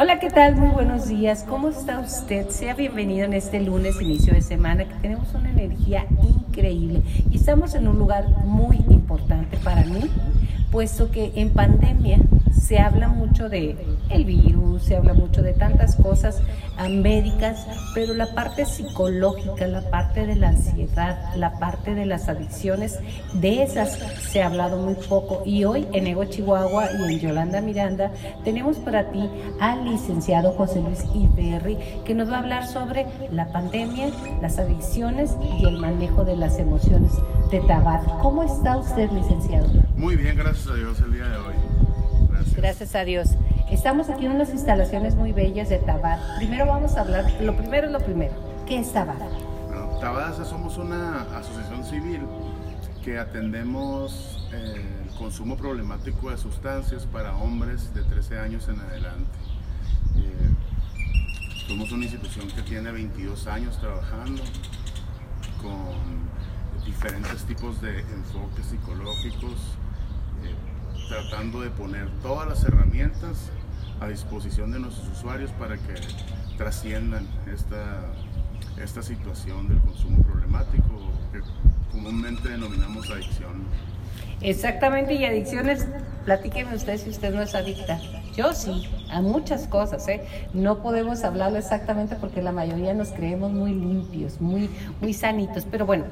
Hola, ¿qué tal? Muy buenos días. ¿Cómo está usted? Sea bienvenido en este lunes, inicio de semana, que tenemos una energía increíble y estamos en un lugar muy importante para mí, puesto que en pandemia se habla mucho de el virus, se habla mucho de tantas cosas médicas, pero la parte psicológica, la parte de la ansiedad, la parte de las adicciones, de esas se ha hablado muy poco. Y hoy en Ego Chihuahua y en Yolanda Miranda tenemos para ti al licenciado José Luis Iberri, que nos va a hablar sobre la pandemia, las adicciones y el manejo de las emociones de tabaco. ¿Cómo está usted, licenciado? Muy bien, gracias a Dios el día de hoy. Gracias. a Dios. Estamos aquí en unas instalaciones muy bellas de Tabar. Primero vamos a hablar, lo primero es lo primero. ¿Qué es Tabar? Bueno, somos una asociación civil que atendemos eh, el consumo problemático de sustancias para hombres de 13 años en adelante. Eh, somos una institución que tiene 22 años trabajando con diferentes tipos de enfoques psicológicos, tratando de poner todas las herramientas a disposición de nuestros usuarios para que trasciendan esta, esta situación del consumo problemático que comúnmente denominamos adicción. Exactamente, y adicciones, platíqueme usted si usted no es adicta. Yo sí, a muchas cosas, ¿eh? No podemos hablarlo exactamente porque la mayoría nos creemos muy limpios, muy, muy sanitos. Pero bueno,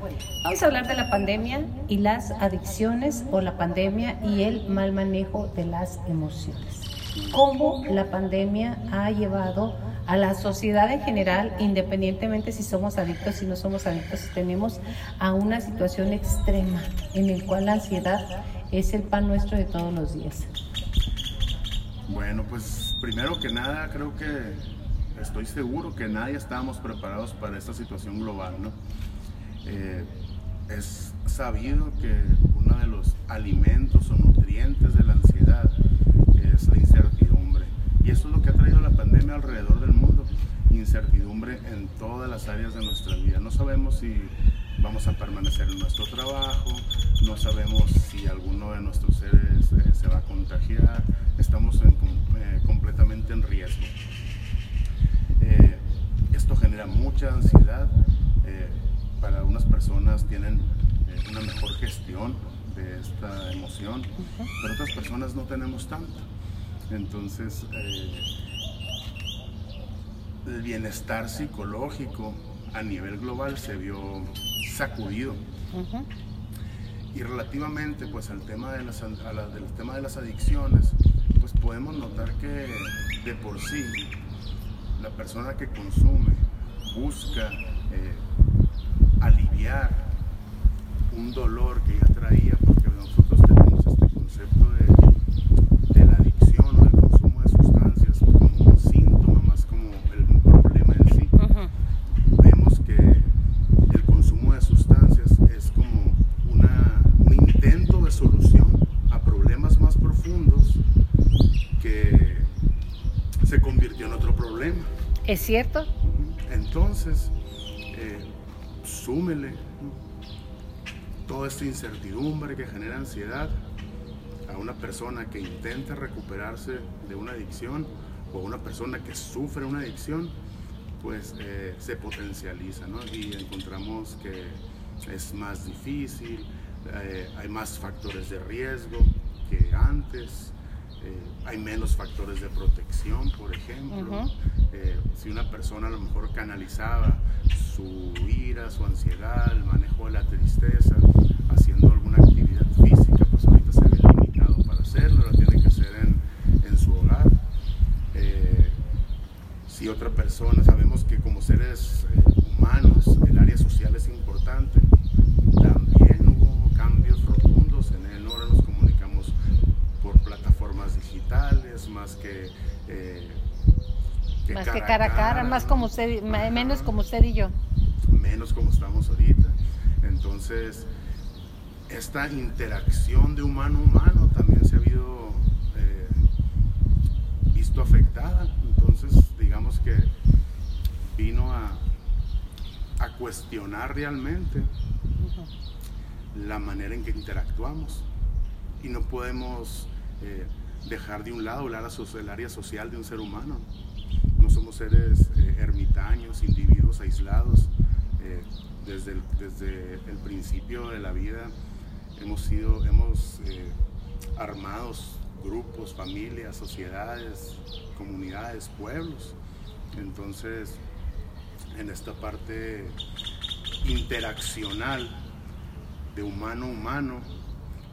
vamos a hablar de la pandemia y las adicciones o la pandemia y el mal manejo de las emociones. ¿Cómo la pandemia ha llevado a la sociedad en general, independientemente si somos adictos, si no somos adictos, tenemos a una situación extrema en el cual la ansiedad es el pan nuestro de todos los días. Bueno, pues primero que nada creo que estoy seguro que nadie estábamos preparados para esta situación global, ¿no? Eh, es sabido que uno de los alimentos o nutrientes de la ansiedad es la incertidumbre. Y eso es lo que ha traído la pandemia alrededor del mundo. Incertidumbre en todas las áreas de nuestra vida. No sabemos si vamos a permanecer en nuestro trabajo, no sabemos si alguno de nuestros seres eh, se va a contagiar, estamos eh, completamente en riesgo. Eh, esto genera mucha ansiedad. para unas personas tienen una mejor gestión de esta emoción, pero otras personas no tenemos tanto. Entonces, el bienestar psicológico a nivel global se vio sacudido. Y relativamente pues al tema de las, del tema de las adicciones, pues podemos notar que de por sí la persona que consume busca eh, aliviar un dolor que ya traía, porque nosotros tenemos este concepto de ¿Es cierto? Entonces, eh, súmele toda esta incertidumbre que genera ansiedad a una persona que intenta recuperarse de una adicción o una persona que sufre una adicción, pues eh, se potencializa, ¿no? Y encontramos que es más difícil, eh, hay más factores de riesgo que antes, hay menos factores de protección, por ejemplo. Eh, si una persona a lo mejor canalizaba su ira, su ansiedad, el manejo de la tristeza, haciendo alguna actividad física, pues ahorita se ve limitado para hacerlo, lo tiene que hacer en, su hogar. Eh, si otra persona, sabemos que como seres el área social es importante, también hubo cambios rotundos en él. Ahora nos comunicamos por plataformas digitales, más que... Eh, más que cara a cara, más como usted, menos como usted y yo. Menos como estamos ahorita. Entonces, esta interacción de humano a humano también se ha habido eh, visto afectada. Entonces, digamos que vino a, a cuestionar realmente la manera en que interactuamos. Y no podemos eh, dejar de un lado el área social de un ser humano. No somos seres eh, ermitaños, individuos aislados. Eh, desde, el, desde el principio de la vida hemos sido, hemos eh, armados grupos, familias, sociedades, comunidades, pueblos. Entonces, en esta parte interaccional de humano a humano,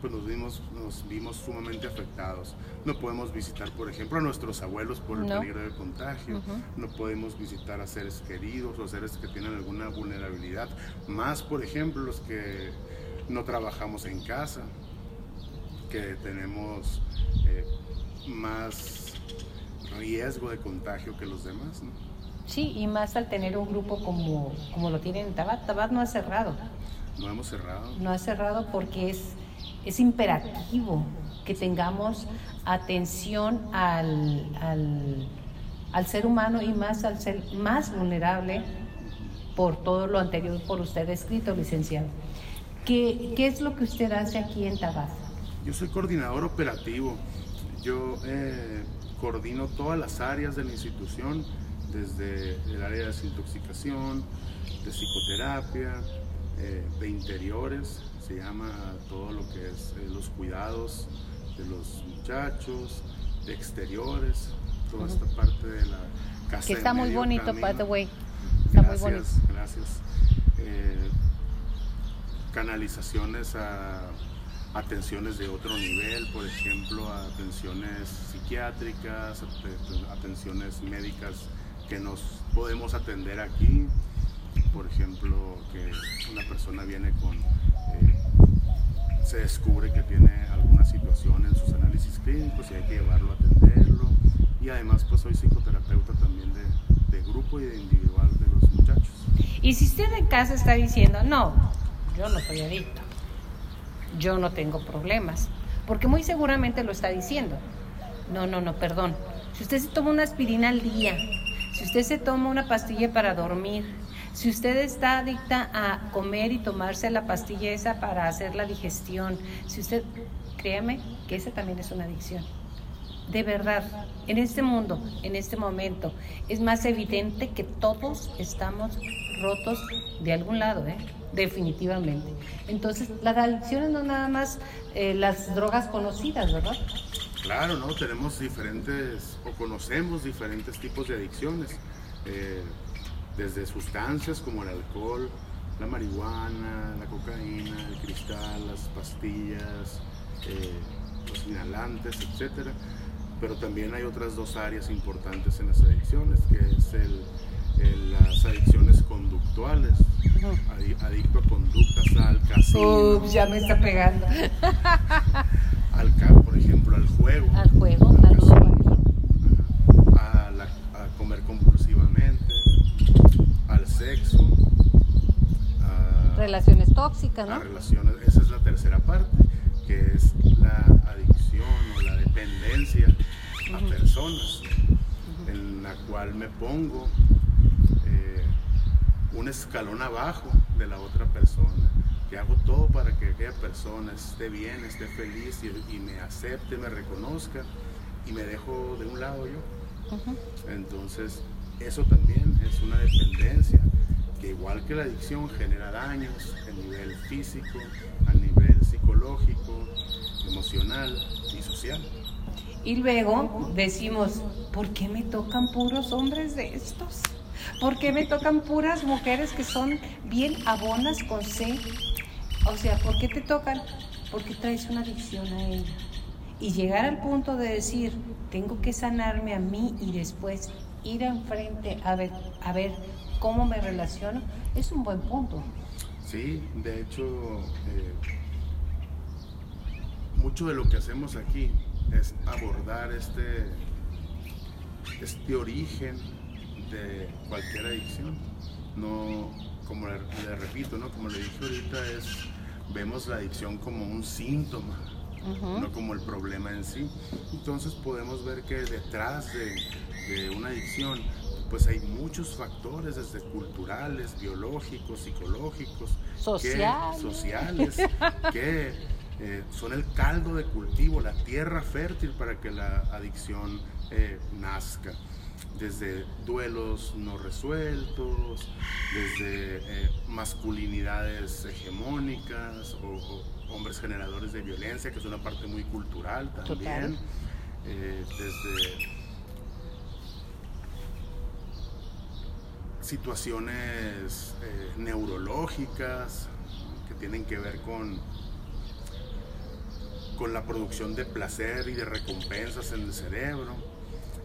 pues nos vimos, nos vimos sumamente afectados. No podemos visitar, por ejemplo, a nuestros abuelos por el peligro de contagio, no podemos visitar a seres queridos o seres que tienen alguna vulnerabilidad, más, por ejemplo, los que no trabajamos en casa, que tenemos eh, más riesgo de contagio que los demás. ¿no? Sí, y más al tener un grupo como, como lo tienen en Tabat. Tabat no ha cerrado. No hemos cerrado. No ha cerrado porque es es imperativo que tengamos atención al, al, ser humano y más al ser más vulnerable por todo lo anterior por usted escrito, licenciado. ¿Qué, qué es lo que usted hace aquí en Tabasco? Yo soy coordinador operativo. Yo eh, coordino todas las áreas de la institución, desde el área de desintoxicación, de psicoterapia, eh, de interiores, se llama todo lo que es eh, los cuidados de los muchachos, de exteriores, toda esta parte de la casa. Que está muy bonito, by the way. Está gracias, muy bonito. Gracias. Eh, canalizaciones a atenciones de otro nivel, por ejemplo, atenciones psiquiátricas, atenciones médicas que nos podemos atender aquí. Por ejemplo, que una persona viene con se descubre que tiene alguna situación en sus análisis clínicos y hay que llevarlo a atenderlo. Y además pues soy psicoterapeuta también de, de grupo y de individual de los muchachos. Y si usted en casa está diciendo, no, yo no soy adicto, yo no tengo problemas, porque muy seguramente lo está diciendo. No, no, no, perdón. Si usted se toma una aspirina al día, si usted se toma una pastilla para dormir, si usted está adicta a comer y tomarse la pastilla esa para hacer la digestión, si usted, créame que esa también es una adicción. De verdad, en este mundo, en este momento, es más evidente que todos estamos rotos de algún lado, ¿eh? definitivamente. Entonces, las adicciones no nada más eh, las drogas conocidas, ¿verdad? Claro, ¿no? Tenemos diferentes, o conocemos diferentes tipos de adicciones. Eh, desde sustancias como el alcohol, la marihuana, la cocaína, el cristal, las pastillas, eh, los inhalantes, etc. Pero también hay otras dos áreas importantes en las adicciones, que es el, las adicciones conductuales, adicto a conductas al casino. Ups, ya me está pegando. al, por ejemplo, al juego. Al juego, a comer compulsivamente sexo, relaciones tóxicas, ¿no? relaciones, esa es la tercera parte, que es la adicción o la dependencia a personas, en la cual me pongo eh, un escalón abajo de la otra persona, que hago todo para que aquella persona esté bien, esté feliz y, me acepte, me reconozca y me dejo de un lado yo. Entonces, eso también es una dependencia que igual que la adicción genera daños a nivel físico, a nivel psicológico, emocional y social. Y luego decimos, ¿por qué me tocan puros hombres de estos? ¿Por qué me tocan puras mujeres que son bien abonas con C? O sea, ¿por qué te tocan? Porque traes una adicción a ella. Y llegar al punto de decir, tengo que sanarme a mí y después ir enfrente a ver, a ver cómo me relaciono, es un buen punto. Sí, de hecho, eh, mucho de lo que hacemos aquí es abordar este, este origen de cualquier adicción. No, como le, repito, ¿no? como le dije ahorita, es, vemos la adicción como un síntoma, no como el problema en sí. Entonces podemos ver que detrás de, de una adicción, pues hay muchos factores, desde culturales, biológicos, psicológicos, sociales, que, sociales, que eh, son el caldo de cultivo, la tierra fértil para que la adicción eh, nazca. Desde duelos no resueltos, desde eh, masculinidades hegemónicas o, hombres generadores de violencia, que es una parte muy cultural también. desde situaciones neurológicas que tienen que ver con con la producción de placer y de recompensas en el cerebro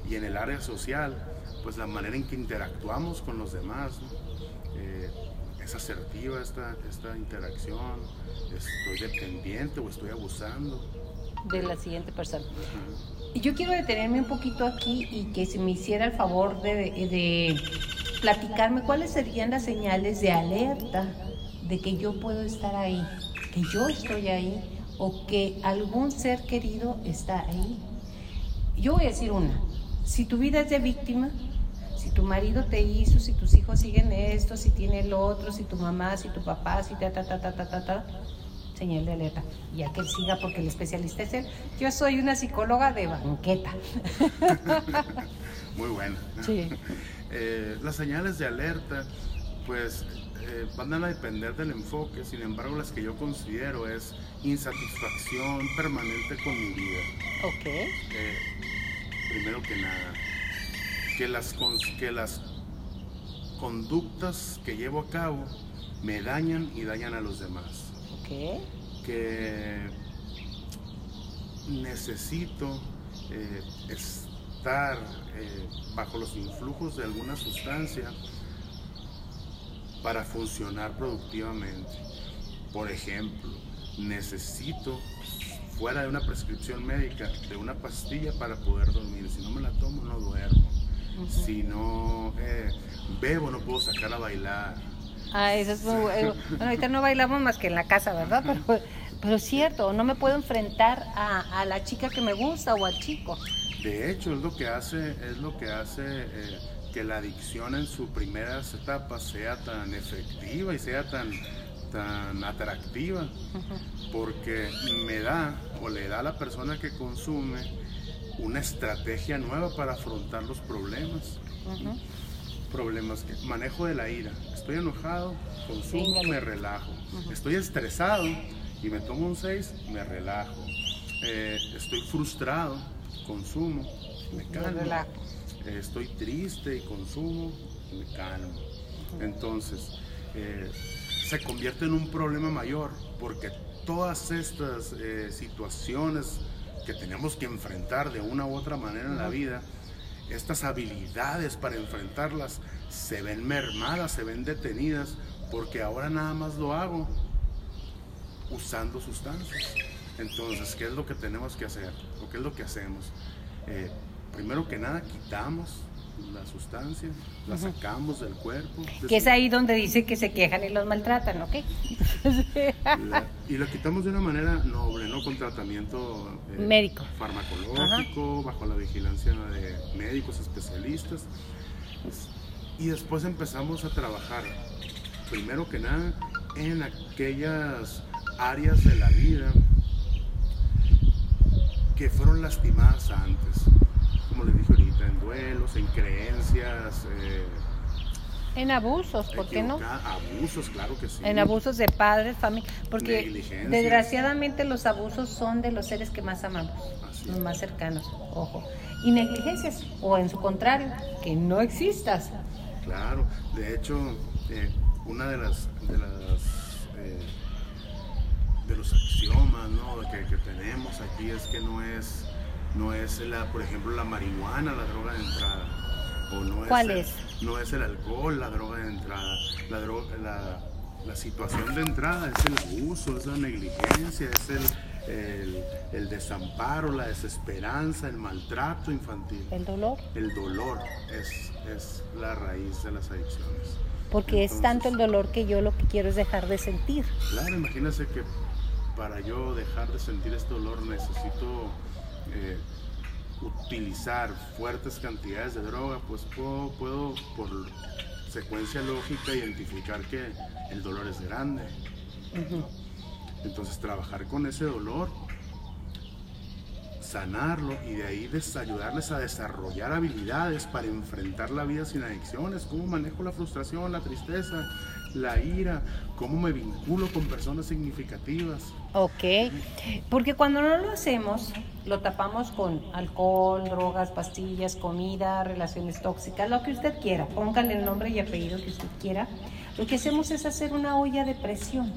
y en el área social, pues la manera en que interactuamos con los demás. Eh, es asertiva esta, esta interacción, estoy dependiente o estoy abusando. De la siguiente persona. Y yo quiero detenerme un poquito aquí y que se me hiciera el favor de, de platicarme cuáles serían las señales de alerta de que yo puedo estar ahí, que yo estoy ahí o que algún ser querido está ahí. Yo voy a decir una, si tu vida es de víctima, tu marido te hizo, si tus hijos siguen esto, si tiene el otro, si tu mamá, si tu papá, si ta, ta, ta, ta, ta, ta, ta, señal de alerta. Ya que él siga porque el especialista es él. Yo soy una psicóloga de banqueta. Muy buena. Sí. Eh, las señales de alerta, pues eh, van a depender del enfoque, sin embargo las que yo considero es insatisfacción permanente con mi vida. Ok. Eh, primero que nada, que las, que las conductas que llevo a cabo me dañan y dañan a los demás. Ok. Que necesito eh, estar bajo los influjos de alguna sustancia para funcionar productivamente. Por ejemplo, necesito, fuera de una prescripción médica, de una pastilla para poder dormir. Si no me la tomo, no duermo. Si no eh, bebo, no puedo sacar a bailar. Ah, eso es muy bueno. ahorita no bailamos más que en la casa, ¿verdad? Pero, pero es cierto, no me puedo enfrentar a, la chica que me gusta o al chico. De hecho, es lo que hace, es lo que hace eh, que la adicción en sus primeras etapas sea tan efectiva y sea tan, tan atractiva, porque me da o le da a la persona que consume una estrategia nueva para afrontar los problemas. Problemas que manejo de la ira. Estoy enojado, consumo, me relajo. Estoy estresado y me tomo un 6, me relajo. Eh, estoy frustrado, consumo, me calmo estoy triste y consumo, me calmo. Entonces, eh, se convierte en un problema mayor porque todas estas eh, situaciones que tenemos que enfrentar de una u otra manera en la vida, estas habilidades para enfrentarlas se ven mermadas, se ven detenidas, porque ahora nada más lo hago usando sustancias. Entonces, ¿qué es lo que tenemos que hacer? ¿O qué es lo que hacemos? Eh, primero que nada quitamos la sustancia, la sacamos del cuerpo. Que es ahí donde dice que se quejan y los maltratan, ¿ok? y la quitamos de una manera noble, ¿no? Con tratamiento eh, médico, farmacológico, bajo la vigilancia de médicos especialistas. Y después empezamos a trabajar, primero que nada, en aquellas áreas de la vida que fueron lastimadas antes como les dije ahorita, en duelos, en creencias. Eh, en abusos, ¿por qué no? Abusos, claro que sí. En abusos de padres, familia. Porque desgraciadamente los abusos son de los seres que más amamos, los más cercanos, ojo. Y negligencias, o en su contrario, que no existas. Claro, de hecho, eh, una de las, de las eh, de los axiomas ¿no? que, que tenemos aquí es que no es no es, la, por ejemplo, la marihuana la droga de entrada. O no ¿Cuál es? no es el alcohol la droga de entrada. La, droga, la, situación de entrada es el abuso, es la negligencia, es el, el, desamparo, la desesperanza, el maltrato infantil. ¿El dolor? El dolor es, es la raíz de las adicciones. Porque es tanto el dolor que yo lo que quiero es dejar de sentir. Claro, imagínense que para yo dejar de sentir este dolor necesito eh, utilizar fuertes cantidades de droga, pues puedo, puedo por secuencia lógica identificar que el dolor es grande. Entonces trabajar con ese dolor, sanarlo y de ahí ayudarles a desarrollar habilidades para enfrentar la vida sin adicciones, cómo manejo la frustración, la tristeza, la ira, cómo me vinculo con personas significativas. Ok, porque cuando no lo hacemos, lo tapamos con alcohol, drogas, pastillas, comida, relaciones tóxicas, lo que usted quiera, póngale el nombre y apellido que usted quiera. Lo que hacemos es hacer una olla de presión.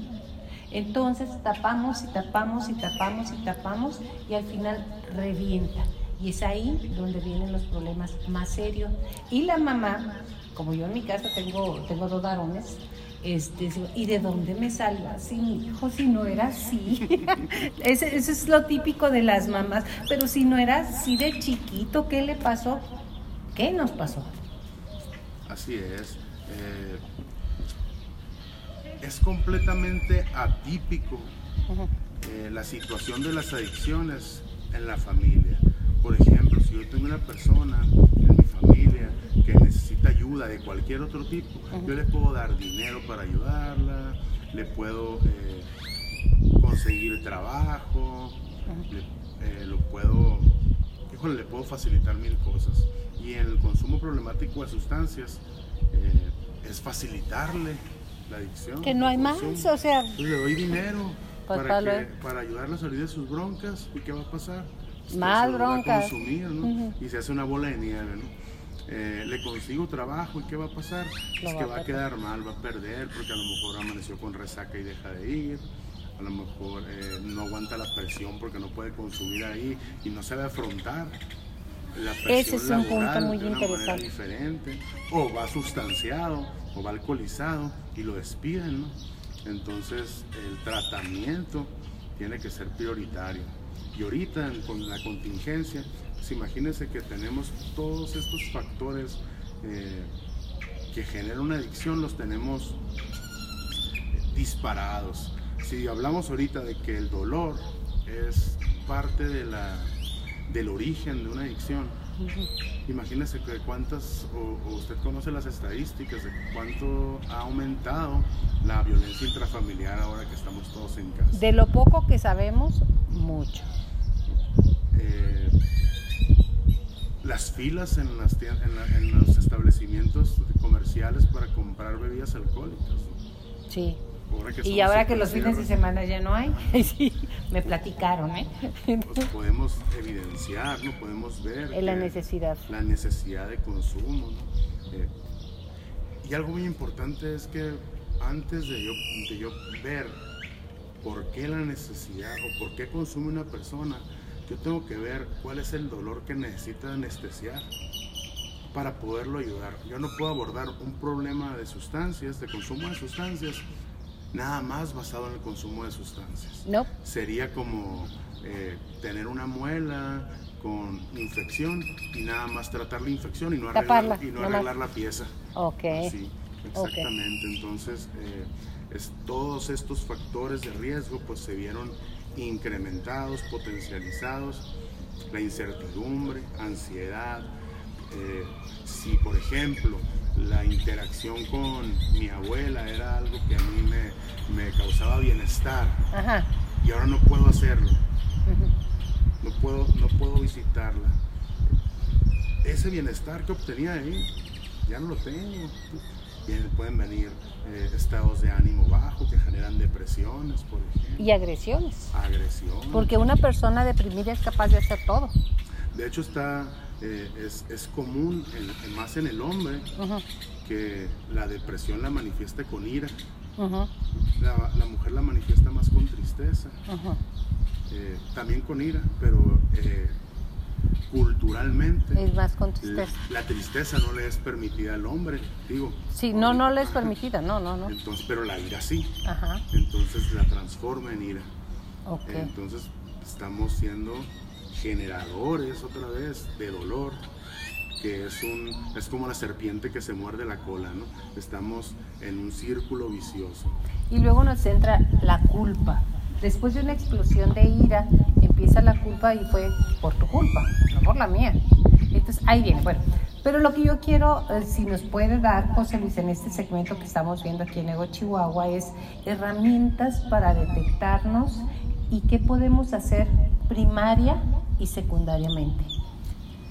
Entonces tapamos y tapamos y tapamos y tapamos y al final revienta. Y es ahí donde vienen los problemas más serios. Y la mamá, como yo en mi casa tengo, tengo dos varones, este, ¿y de dónde me salva? Sí, mi hijo, si no era así. Eso es lo típico de las mamás. Pero si no era así de chiquito, ¿qué le pasó? ¿Qué nos pasó? Así es. Eh, es completamente atípico eh, la situación de las adicciones en la familia. Por ejemplo, si yo tengo una persona en mi familia que necesita ayuda de cualquier otro tipo, yo le puedo dar dinero para ayudarla, le puedo eh, conseguir trabajo, le, eh, lo puedo, híjole, le puedo facilitar mil cosas. Y en el consumo problemático de sustancias es facilitarle la adicción. Que no hay más, o sea... le doy dinero pues para, para ayudarle a salir de sus broncas. ¿Y qué va a pasar? Pues más broncas. consumir, ¿no? Y se hace una bola de nieve, ¿no? Eh, le consigo trabajo y qué va a pasar? es que va a quedar mal, va a perder porque a lo mejor amaneció con resaca y deja de ir, a lo mejor eh, no aguanta la presión porque no puede consumir ahí y no sabe afrontar la presión Ese es un punto muy de una interesante. diferente, o va sustanciado, o va alcoholizado y lo despiden, ¿no? Entonces el tratamiento tiene que ser prioritario. Y ahorita con la contingencia, pues imagínense que tenemos todos estos factores eh, que generan una adicción, los tenemos disparados. Si hablamos ahorita de que el dolor es parte de la, del origen de una adicción, Imagínese que cuántas, o, usted conoce las estadísticas de cuánto ha aumentado la violencia intrafamiliar ahora que estamos todos en casa. De lo poco que sabemos, mucho. Eh, las filas en, las en, los establecimientos comerciales para comprar bebidas alcohólicas. Sí y ahora que los fines de semana ya no hay, sí, me platicaron, ¿eh? Pues podemos evidenciar, ¿no? Podemos ver la necesidad. La necesidad de consumo, ¿no? Eh, y algo muy importante es que antes de yo, de yo ver por qué la necesidad o por qué consume una persona, yo tengo que ver cuál es el dolor que necesita anestesiar para poderlo ayudar. Yo no puedo abordar un problema de sustancias, de consumo de sustancias, nada más basado en el consumo de sustancias. No. Sería como eh, tener una muela con infección y nada más tratar la infección y no arreglar, y no arreglar la pieza. Ok. Sí, exactamente. Entonces, eh, es, todos estos factores de riesgo pues se vieron incrementados, potencializados. La incertidumbre, ansiedad. Eh, si, por ejemplo, la interacción con mi abuela era algo que a mí me, causaba bienestar. Y ahora no puedo hacerlo. no, puedo, no puedo visitarla. Ese bienestar que obtenía ahí, ya no lo tengo. Pueden venir eh, estados de ánimo bajo que generan depresiones, por ejemplo. Y agresiones. Agresiones. Porque una persona deprimida es capaz de hacer todo. De hecho, está eh, es, común, más en el hombre, que la depresión la manifieste con ira. la, mujer la manifiesta más con tristeza, eh, también con ira, pero culturalmente. Es más con tristeza. La, tristeza no le es permitida al hombre, digo. Sí, no, no le es permitida, no, no, no. Entonces, pero la ira sí. Entonces la transforma en ira. Entonces estamos siendo generadores otra vez de dolor, que es, un, es como la serpiente que se muerde la cola, ¿no? Estamos en un círculo vicioso. Y luego nos entra la culpa. Después de una explosión de ira, empieza la culpa y fue por tu culpa, no por la mía. Entonces ahí viene, bueno, Pero lo que yo quiero, eh, si nos puede dar José Luis en este segmento que estamos viendo aquí en Ego Chihuahua, es herramientas para detectarnos y qué podemos hacer primaria y secundariamente.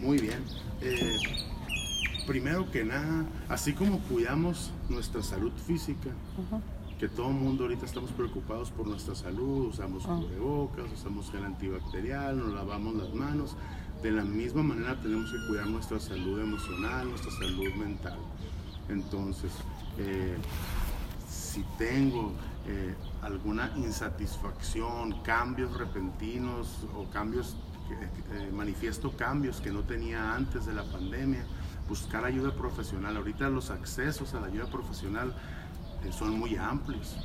Muy bien. Eh, primero que nada, así como cuidamos nuestra salud física, que todo el mundo ahorita estamos preocupados por nuestra salud, usamos uh cubrebocas, usamos gel antibacterial, nos lavamos las manos, de la misma manera tenemos que cuidar nuestra salud emocional, nuestra salud mental. Entonces, eh, si tengo eh, alguna insatisfacción, cambios repentinos o cambios, eh, manifiesto cambios que no tenía antes de la pandemia, buscar ayuda profesional. Ahorita los accesos a la ayuda profesional eh, son muy amplios.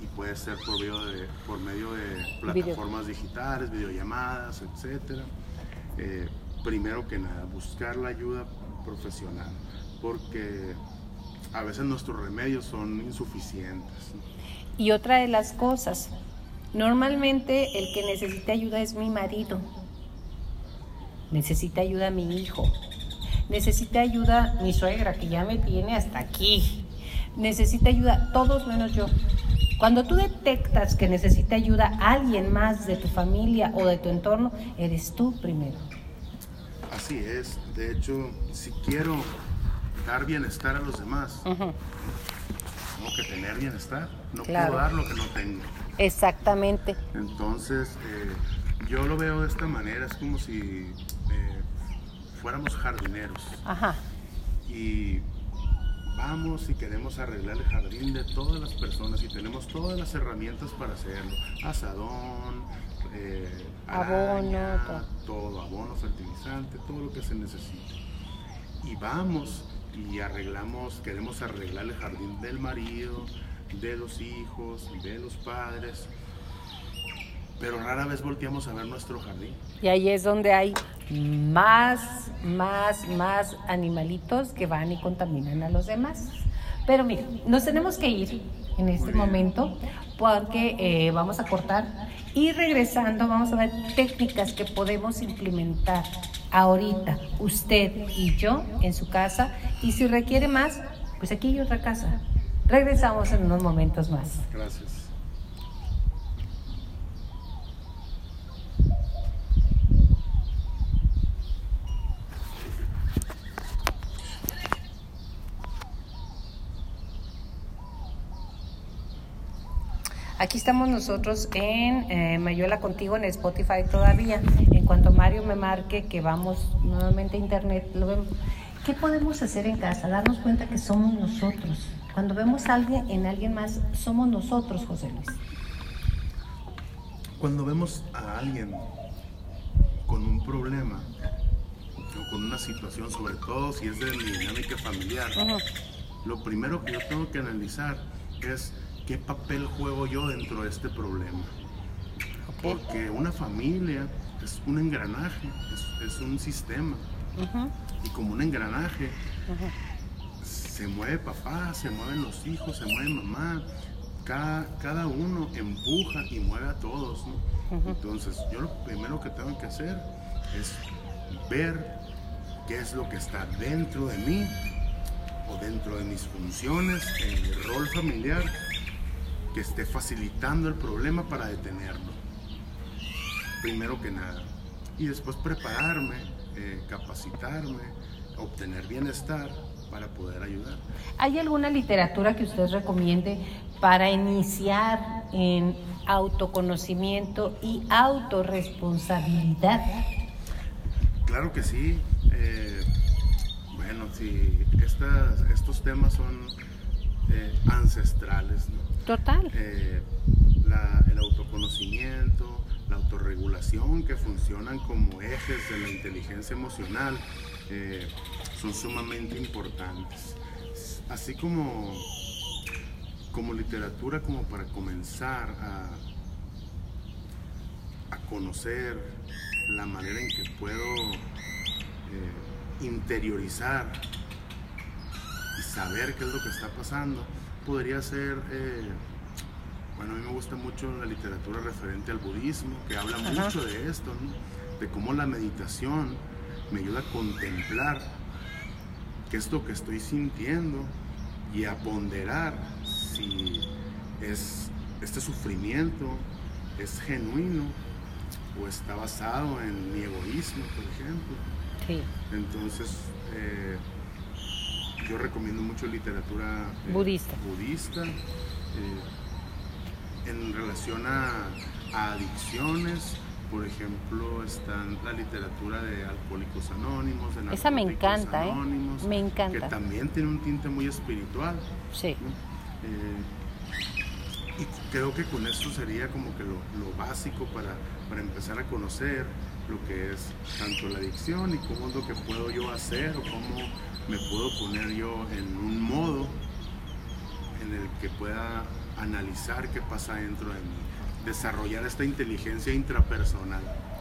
y puede ser por medio de, por medio de plataformas digitales, videollamadas, etc. primero que nada, buscar la ayuda profesional, porque a veces nuestros remedios son insuficientes. Y otra de las cosas, normalmente el que necesita ayuda es mi marido, necesita ayuda mi hijo, necesita ayuda mi suegra que ya me tiene hasta aquí, necesita ayuda todos menos yo. Cuando tú detectas que necesita ayuda alguien más de tu familia o de tu entorno, eres tú primero. Así es. De hecho, si quiero dar bienestar a los demás, tengo que tener bienestar. No puedo dar lo que no tengo. Exactamente. Entonces, eh, yo lo veo de esta manera, es como si eh, fuéramos jardineros. Ajá. Y vamos y queremos arreglar el jardín de todas las personas y tenemos todas las herramientas para hacerlo. Asadón, eh, abono, todo, abono, fertilizante, todo lo que se necesita. Y vamos y arreglamos, queremos arreglar el jardín del marido, de los hijos, de los padres, pero rara vez volteamos a ver nuestro jardín. Y ahí es donde hay más, más, más animalitos que van y contaminan a los demás. Pero mira, nos tenemos que ir en este momento porque eh, vamos a cortar y regresando vamos a ver técnicas que podemos implementar ahorita, usted y yo en su casa. Y si requiere más, pues aquí hay otra casa. Regresamos en unos momentos más. Gracias. Aquí estamos nosotros en eh, Mayuela contigo en Spotify todavía. En cuanto Mario me marque que vamos nuevamente a internet, lo vemos. ¿Qué podemos hacer en casa? Darnos cuenta que somos nosotros. Cuando vemos a alguien en alguien más, somos nosotros, José Luis. Cuando vemos a alguien con un problema o con una situación, sobre todo si es de mi dinámica familiar, lo primero que yo tengo que analizar es ¿qué papel juego yo dentro de este problema? Porque una familia es un engranaje, es, un sistema. Y como un engranaje, se mueve papá, se mueven los hijos, se mueve mamá. Cada, uno empuja y mueve a todos. Entonces, yo lo primero que tengo que hacer es ver qué es lo que está dentro de mí o dentro de mis funciones, en mi rol familiar que esté facilitando el problema para detenerlo. Primero que nada. Y después prepararme, eh, capacitarme, obtener bienestar para poder ayudar. ¿Hay alguna literatura que usted recomiende para iniciar en autoconocimiento y autorresponsabilidad? Claro que sí. Eh, bueno, sí, estos temas son eh, ancestrales. ¿no? Total. Eh, el autoconocimiento, la autorregulación que funcionan como ejes de la inteligencia emocional eh, son sumamente importantes. Así como, como literatura, como para comenzar a, a conocer la manera en que puedo eh, interiorizar y saber qué es lo que está pasando podría ser, eh, bueno, a mí me gusta mucho la literatura referente al budismo, que habla mucho de esto, de cómo la meditación me ayuda a contemplar qué es lo que estoy sintiendo y a ponderar si es este sufrimiento es genuino o está basado en mi egoísmo, por ejemplo. Sí. Entonces, eh, yo recomiendo mucho literatura eh, Budista. budista, eh, en relación a, a adicciones. Por ejemplo, está la literatura de Alcohólicos Anónimos, de Esa me encanta, ¿eh? Anónimos, Me que encanta. también tiene un tinte muy espiritual. Sí. ¿no? Eh, y creo que con esto sería como que lo, lo básico para, para empezar a conocer lo que es tanto la adicción y cómo es lo que puedo yo hacer o cómo me puedo poner yo en un modo en el que pueda analizar qué pasa dentro de mí, desarrollar esta inteligencia intrapersonal.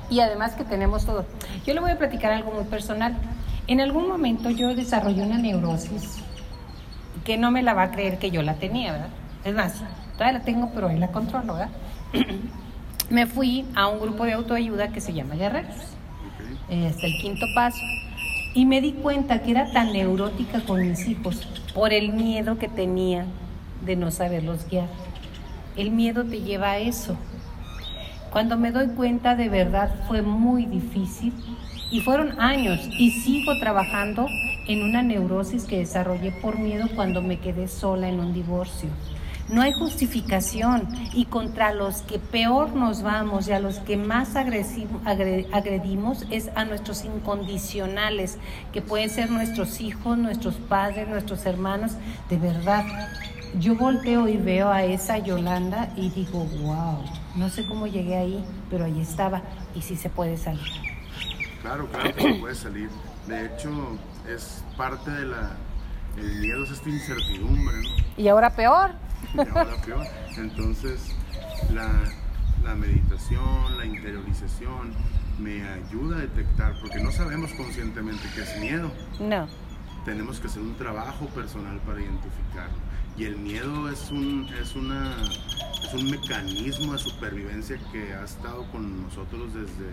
Y además que tenemos todo. Yo le voy a platicar algo muy personal. En algún momento yo desarrollé una neurosis que no me la va a creer que yo la tenía, ¿verdad? Es más, todavía la tengo, pero ahí la controlo, ¿verdad? me fui a un grupo de autoayuda que se llama Guerreros, ¿ok? eh, hasta el quinto paso, y me di cuenta que era tan neurótica con mis hijos por el miedo que tenía de no saberlos guiar. El miedo te lleva a eso. Cuando me doy cuenta de verdad fue muy difícil y fueron años y sigo trabajando en una neurosis que desarrollé por miedo cuando me quedé sola en un divorcio. No hay justificación y contra los que peor nos vamos y a los que más agredimos es a nuestros incondicionales, que pueden ser nuestros hijos, nuestros padres, nuestros hermanos. De verdad, yo volteo y veo a esa Yolanda y digo, wow, no sé cómo llegué ahí, pero ahí estaba y sí se puede salir. Claro, claro que se puede salir. De hecho, es parte de la... El miedo es esta incertidumbre, ¿no? Y ahora peor. Y ahora peor. Entonces, la, la meditación, la interiorización me ayuda a detectar, porque no sabemos conscientemente qué es miedo. No. Tenemos que hacer un trabajo personal para identificarlo. Y el miedo es un, es una, es un mecanismo de supervivencia que ha estado con nosotros desde,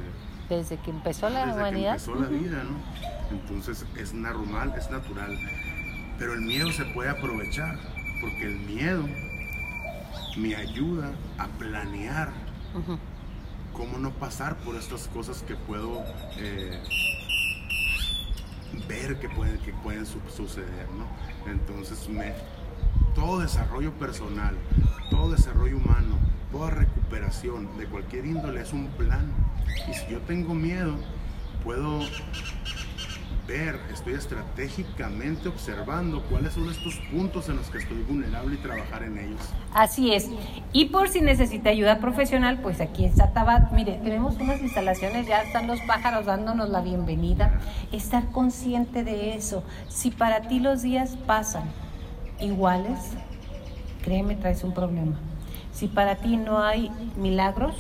Desde que empezó la desde humanidad. que empezó la vida, ¿no? Entonces es normal, es natural. Pero el miedo se puede aprovechar, porque el miedo me ayuda a planear cómo no pasar por estas cosas que puedo eh, ver que pueden, que pueden su- suceder, ¿no? Entonces, me, todo desarrollo personal, todo desarrollo humano, toda recuperación de cualquier índole es un plan. Y si yo tengo miedo, puedo ver, estoy estratégicamente observando cuáles son estos puntos en los que estoy vulnerable y trabajar en ellos. Así es. Y por si necesita ayuda profesional, pues aquí en Satabat, mire, tenemos unas instalaciones, ya están los pájaros dándonos la bienvenida. Estar consciente de eso. Si para ti los días pasan iguales, créeme, traes un problema. Si para ti no hay milagros,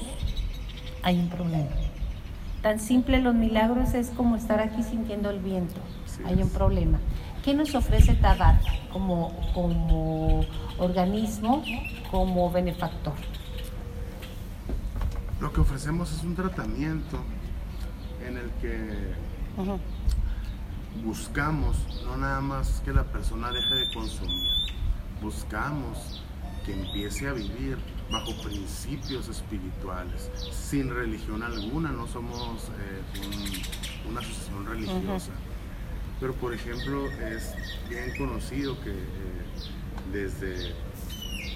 hay un problema. Tan simple los milagros es como estar aquí sintiendo el viento. Hay un problema. ¿Qué nos ofrece Tabat como, como organismo, como benefactor? Lo que ofrecemos es un tratamiento en el que buscamos no nada más que la persona deje de consumir, buscamos que empiece a vivir bajo principios espirituales, sin religión alguna, no somos eh, un- una asociación religiosa. Pero por ejemplo es bien conocido que eh, desde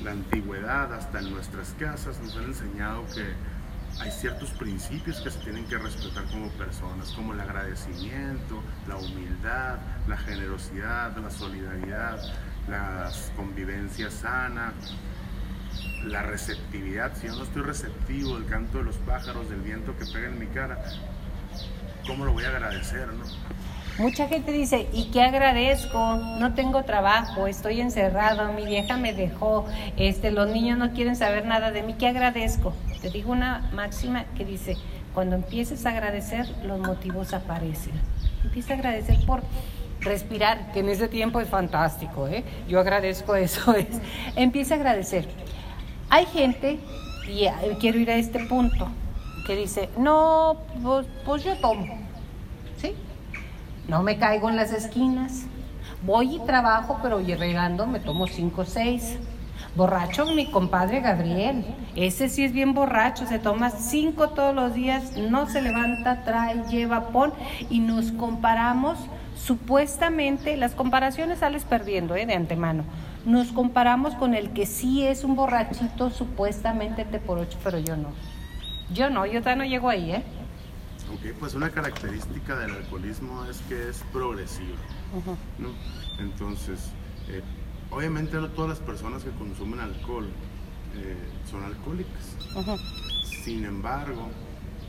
la antigüedad hasta en nuestras casas nos han enseñado que hay ciertos principios que se tienen que respetar como personas, como el agradecimiento, la humildad, la generosidad, la solidaridad, la convivencia sana, la receptividad. Si yo no estoy receptivo del canto de los pájaros, del viento que pega en mi cara, ¿cómo lo voy a agradecer? No? Mucha gente dice, ¿y qué agradezco? No tengo trabajo, estoy encerrado, mi vieja me dejó, este, los niños no quieren saber nada de mí, ¿qué agradezco? Te digo una máxima que dice, cuando empieces a agradecer, los motivos aparecen. Empieza a agradecer por respirar, que en ese tiempo es fantástico, ¿eh? Yo agradezco eso. Es. Empieza a agradecer. Hay gente, y eh, quiero ir a este punto, que dice, no, pues, pues yo tomo, ¿sí? No me caigo en las esquinas. Voy y trabajo, pero regando me tomo cinco o seis. Borracho mi compadre Gabriel. Ese sí es bien borracho, se toma cinco todos los días, no se levanta, trae, lleva, pon y nos comparamos supuestamente, las comparaciones sales perdiendo ¿eh? de antemano. Nos comparamos con el que sí es un borrachito supuestamente te por ocho, pero yo no. Yo no, yo ya no llego ahí, ¿eh? Ok, pues una característica del alcoholismo es que es progresivo. ¿no? Entonces, eh, obviamente no todas las personas que consumen alcohol eh, son alcohólicas. Sin embargo,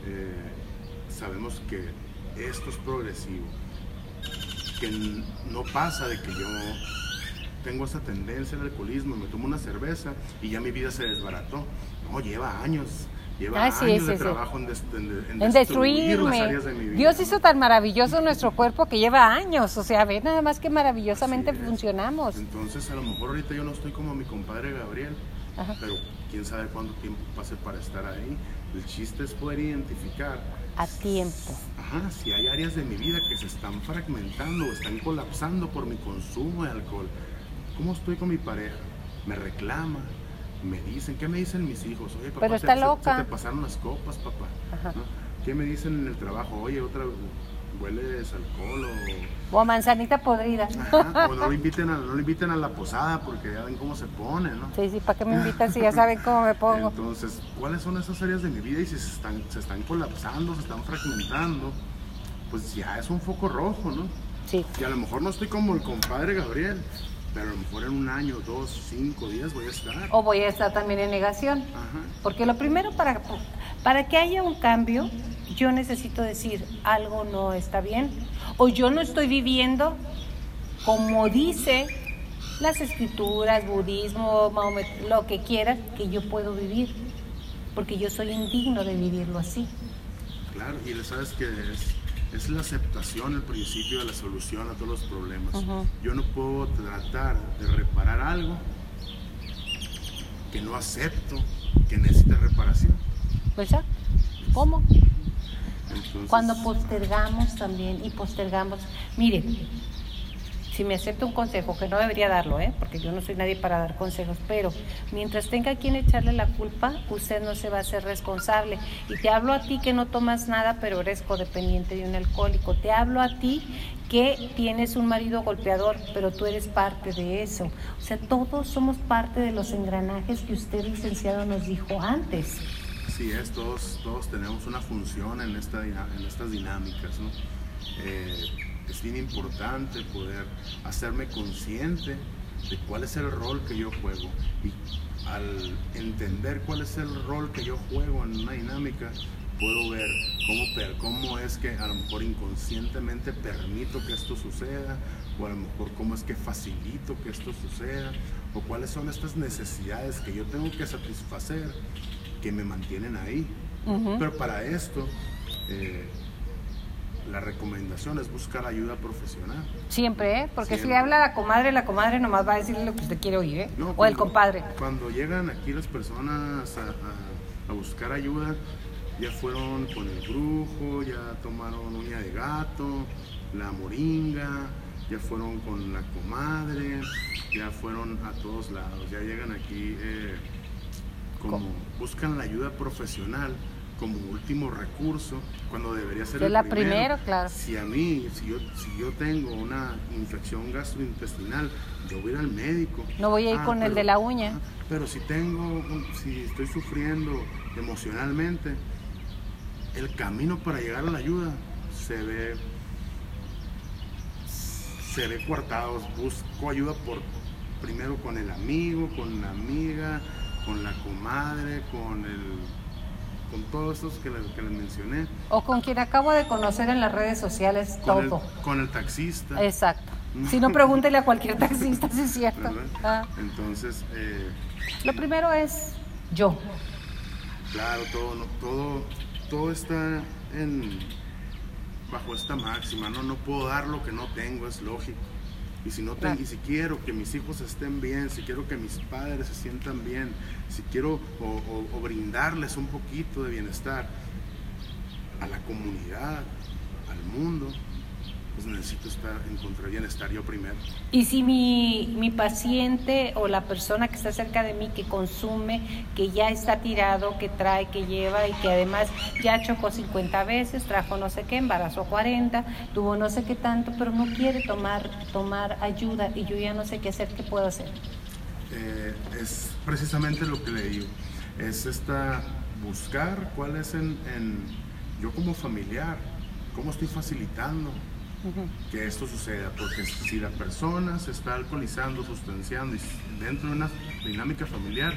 eh, sabemos que esto es progresivo, que no pasa de que yo tengo esa tendencia al alcoholismo, me tomo una cerveza y ya mi vida se desbarató. No, lleva años Lleva años de trabajo en, destruirme. Dios hizo tan maravilloso nuestro cuerpo que lleva años. O sea, ve nada más que maravillosamente funcionamos. Entonces, a lo mejor ahorita yo no estoy como mi compadre Gabriel, pero quién sabe cuánto tiempo pase para estar ahí. El chiste es poder identificar. A tiempo. Ajá, si hay áreas de mi vida que se están fragmentando o están colapsando por mi consumo de alcohol. ¿Cómo estoy con mi pareja? ¿Me reclama? me dicen, ¿qué me dicen mis hijos? Oye, papá, Pero está se, loca. te pasaron las copas, papá. ¿Qué me dicen en el trabajo? Oye, otra hueles alcohol o... O a manzanita podrida. o no lo, inviten a, no lo inviten a la posada porque ya ven cómo se pone, ¿no? Sí, sí, ¿para qué me invitan si ya saben cómo me pongo? Entonces, ¿cuáles son esas áreas de mi vida y si se están, se están colapsando, se están fragmentando? Pues ya es un foco rojo, ¿no? Sí. Y a lo mejor no estoy como el compadre Gabriel, pero a lo mejor en un año, dos, cinco días voy a estar. O voy a estar también en negación. Porque lo primero para, para que haya un cambio, yo necesito decir algo no está bien. O yo no estoy viviendo como dice las escrituras, budismo, lo que quieras, que yo puedo vivir. Porque yo soy indigno de vivirlo así. Claro, y le sabes que es es la aceptación el principio de la solución a todos los problemas. Yo no puedo tratar de reparar algo que no acepto que necesita reparación. Pues ya, ¿cómo? Cuando postergamos también y postergamos, mire, si me acepta un consejo, que no debería darlo, ¿eh? porque yo no soy nadie para dar consejos, pero mientras tenga quien echarle la culpa, usted no se va a hacer responsable. Y te hablo a ti que no tomas nada, pero eres codependiente de un alcohólico. Te hablo a ti que tienes un marido golpeador, pero tú eres parte de eso. O sea, todos somos parte de los engranajes que usted, licenciado, nos dijo antes. Sí, es, todos, todos tenemos una función en, esta, en estas dinámicas. Eh, es bien importante poder hacerme consciente de cuál es el rol que yo juego. Y al entender cuál es el rol que yo juego en una dinámica, puedo ver cómo es que a lo mejor inconscientemente permito que esto suceda, o a lo mejor cómo es que facilito que esto suceda, o cuáles son estas necesidades que yo tengo que satisfacer que me mantienen ahí. Pero para esto, eh, la recomendación es buscar ayuda profesional. Siempre, ¿eh? Porque si le habla a la comadre, la comadre nomás va a decirle lo que usted quiere oír, ¿eh? o el compadre. Cuando llegan aquí las personas a, buscar ayuda, ya fueron con el brujo, ya tomaron uña de gato, la moringa, ya fueron con la comadre, ya fueron a todos lados, ya llegan aquí eh, como buscan la ayuda profesional como último recurso, cuando debería ser el la primero. claro. Si a mí, si yo, si yo tengo una infección gastrointestinal, yo voy al médico. No voy a ir ah, con el de la uña. Ah, pero si tengo, si estoy sufriendo emocionalmente, el camino para llegar a la ayuda se ve, se ve coartado. Busco ayuda por primero con el amigo, con la amiga, con la comadre, con el con todos estos que les, que les, mencioné. O con quien acabo de conocer en las redes sociales, todo. con el taxista. Exacto. Si no, pregúntele a cualquier taxista si es cierto. Ah. Entonces... Eh, Lo primero es yo. Claro, todo, todo, todo está en, bajo esta máxima, ¿no? No puedo dar lo que no tengo, es lógico. Y si, no y si quiero que mis hijos estén bien, si quiero que mis padres se sientan bien, si quiero o, brindarles un poquito de bienestar a la comunidad, al mundo, pues necesito estar, encontrar bienestar yo primero. Y si mi, mi paciente o la persona que está cerca de mí, que consume, que ya está tirado, que trae, que lleva y que además ya chocó 50 veces, trajo no sé qué, embarazó 40, tuvo no sé qué tanto, pero no quiere tomar, tomar ayuda y yo ya no sé qué hacer, ¿qué puedo hacer? Eh, es precisamente lo que le digo, es esta buscar cuál es en, en yo como familiar, cómo estoy facilitando que esto suceda, porque si la persona se está alcoholizando, sustanciando dentro de una dinámica familiar,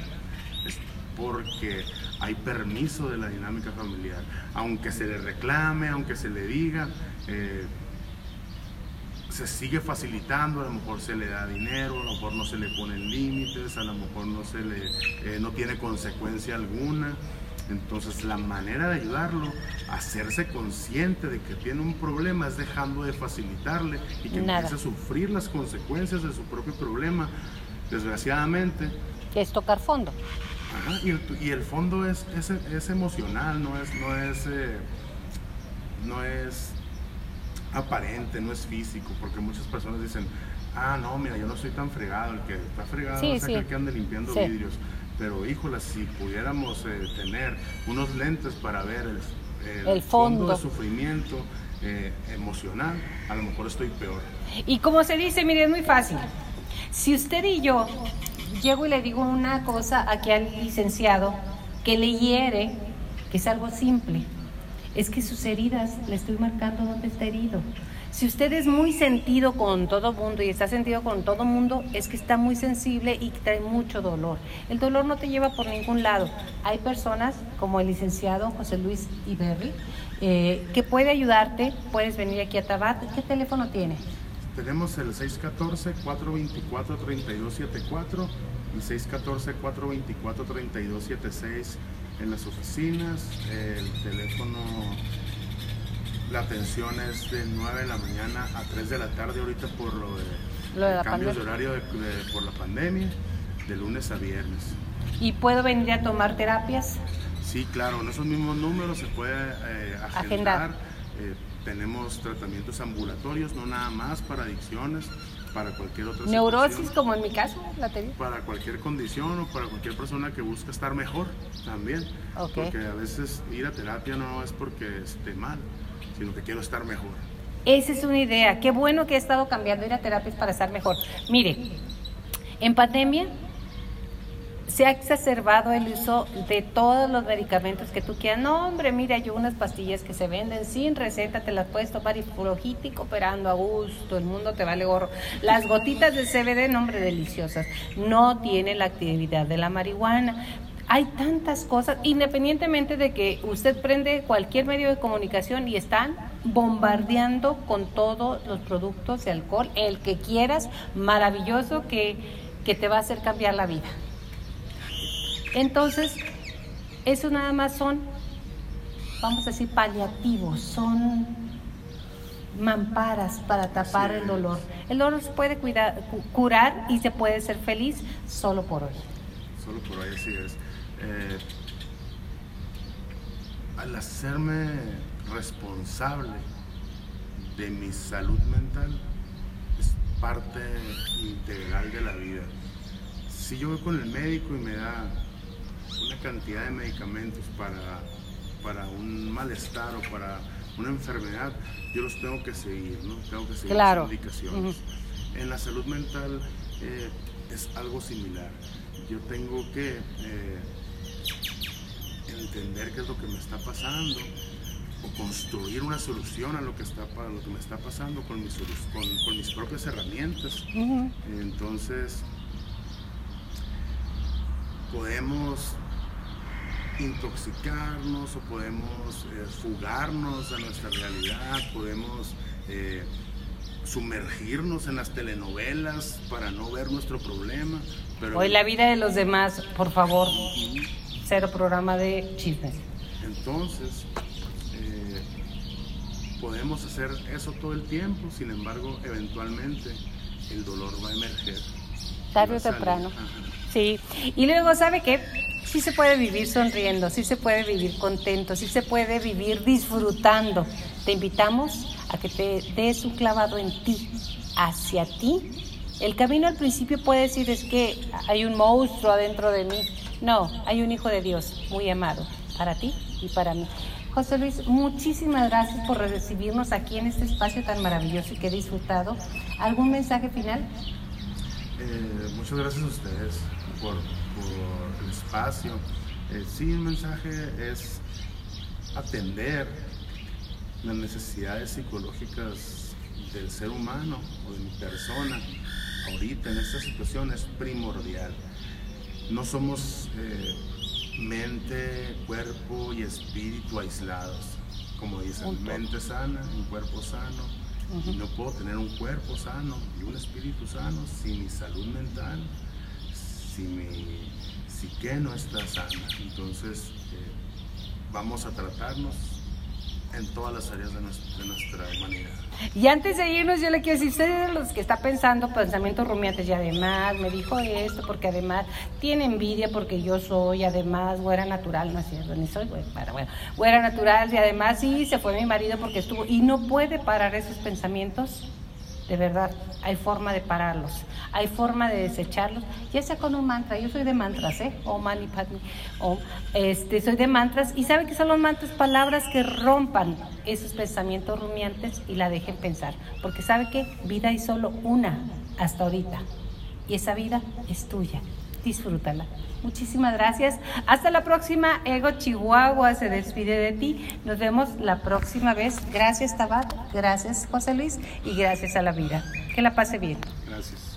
es porque hay permiso de la dinámica familiar, aunque se le reclame, aunque se le diga, eh, se sigue facilitando, a lo mejor se le da dinero, a lo mejor no se le ponen límites, a lo mejor no se le eh, no tiene consecuencia alguna. Entonces la manera de ayudarlo a hacerse consciente de que tiene un problema es dejando de facilitarle y que empiece a sufrir las consecuencias de su propio problema, desgraciadamente. Que es tocar fondo. y, el, fondo es, es, emocional, no es, no es, eh, no es aparente, no es físico, porque muchas personas dicen, ah, no, mira, yo no soy tan fregado, el que está fregado es el que ande limpiando vidrios pero híjola, si pudiéramos eh, tener unos lentes para ver el, fondo. de sufrimiento eh, emocional, a lo mejor estoy peor. Y como se dice, mire, es muy fácil. Si usted y yo llego y le digo una cosa aquí al licenciado que le hiere, que es algo simple, es que sus heridas le estoy marcando dónde está herido. Si usted es muy sentido con todo mundo y está sentido con todo mundo, es que está muy sensible y trae mucho dolor. El dolor no te lleva por ningún lado. Hay personas como el licenciado José Luis Iberri eh, que puede ayudarte. Puedes venir aquí a Tabat. ¿Qué teléfono tiene? Tenemos el 614-424-3274 y 614-424-3276 en las oficinas. El teléfono la atención es de 9 de la mañana a 3 de la tarde ahorita por lo de, cambios de horario por la pandemia, de lunes a viernes. ¿Y puedo venir a tomar terapias? Sí, claro, en esos mismos números se puede eh, agendar. Eh, tenemos tratamientos ambulatorios, no nada más para adicciones, para cualquier otra Neurosis, como en mi caso, la Para cualquier condición o para cualquier persona que busca estar mejor también. Porque a veces ir a terapia no es porque esté mal, sino que quiero estar mejor. Esa es una idea. Qué bueno que he estado cambiando ir a terapias para estar mejor. Mire, en pandemia se ha exacerbado el uso de todos los medicamentos que tú quieras. No, hombre, mira, hay unas pastillas que se venden sin receta, te las puedes tomar y flojito y cooperando a gusto, el mundo te vale gorro. Las gotitas de CBD, nombre deliciosas, no tienen la actividad de la marihuana, hay tantas cosas, independientemente de que usted prende cualquier medio de comunicación y están bombardeando con todos los productos de alcohol, el que quieras, maravilloso, que, que te va a hacer cambiar la vida. Entonces, eso nada más son, vamos a decir, paliativos, son mamparas para tapar el dolor. El dolor se puede cuidar, curar y se puede ser feliz solo por hoy. Solo por hoy, así es. Eh, al hacerme responsable de mi salud mental, es parte integral de la vida. Si yo voy con el médico y me da una cantidad de medicamentos para, para un malestar o para una enfermedad, yo los tengo que seguir, ¿no? Tengo que seguir las indicaciones. En la salud mental eh, es algo similar. Yo tengo que eh, entender qué es lo que me está pasando o construir una solución a lo que está para lo que me está pasando con mis, con, mis propias herramientas. Entonces podemos intoxicarnos o podemos eh, fugarnos a nuestra realidad, podemos eh, sumergirnos en las telenovelas para no ver nuestro problema. Pero... Hoy la vida de los demás, por favor cero programa de chismes. Entonces, eh, podemos hacer eso todo el tiempo, sin embargo, eventualmente el dolor va a emerger. Tarde o temprano. Sí. Y luego, ¿sabe qué? Sí se puede vivir sonriendo, sí se puede vivir contento, sí se puede vivir disfrutando. Te invitamos a que te des un clavado en ti, hacia ti. El camino al principio puede decir es que hay un monstruo adentro de mí. No, hay un hijo de Dios muy amado para ti y para mí. José Luis, muchísimas gracias por recibirnos aquí en este espacio tan maravilloso y que he disfrutado. ¿Algún mensaje final? Eh, muchas gracias a ustedes por, el espacio. Eh, sí, el mensaje es atender las necesidades psicológicas del ser humano o de mi persona. Ahorita en esta situación es primordial. No somos... Eh, mente, cuerpo y espíritu aislados. Como dicen, mente sana, un cuerpo sano. Y no puedo tener un cuerpo sano y un espíritu sano sin mi salud mental, si mi psique no está sana. Entonces, eh, vamos a tratarnos en todas las áreas de nuestra, humanidad. Y antes de irnos, yo le quiero decir, usted de los que está pensando pensamientos rumiantes y además me dijo esto porque además tiene envidia porque yo soy, además, güera natural, no es cierto, ni soy güera, bueno, güera natural y además sí, se fue mi marido porque estuvo, y no puede parar esos pensamientos de verdad, hay forma de pararlos, hay forma de desecharlos, ya sea con un mantra, yo soy de mantras, ¿eh? O mani padme, o este, soy de mantras, y sabe que son los mantras palabras que rompan esos pensamientos rumiantes y la dejen pensar, porque sabe que vida hay solo una hasta ahorita, y esa vida es tuya, disfrútala. Muchísimas gracias. Hasta la próxima. Ego Chihuahua se despide de ti. Nos vemos la próxima vez. Gracias, Tabat. Gracias, José Luis. Y gracias a la vida. Que la pase bien. Gracias.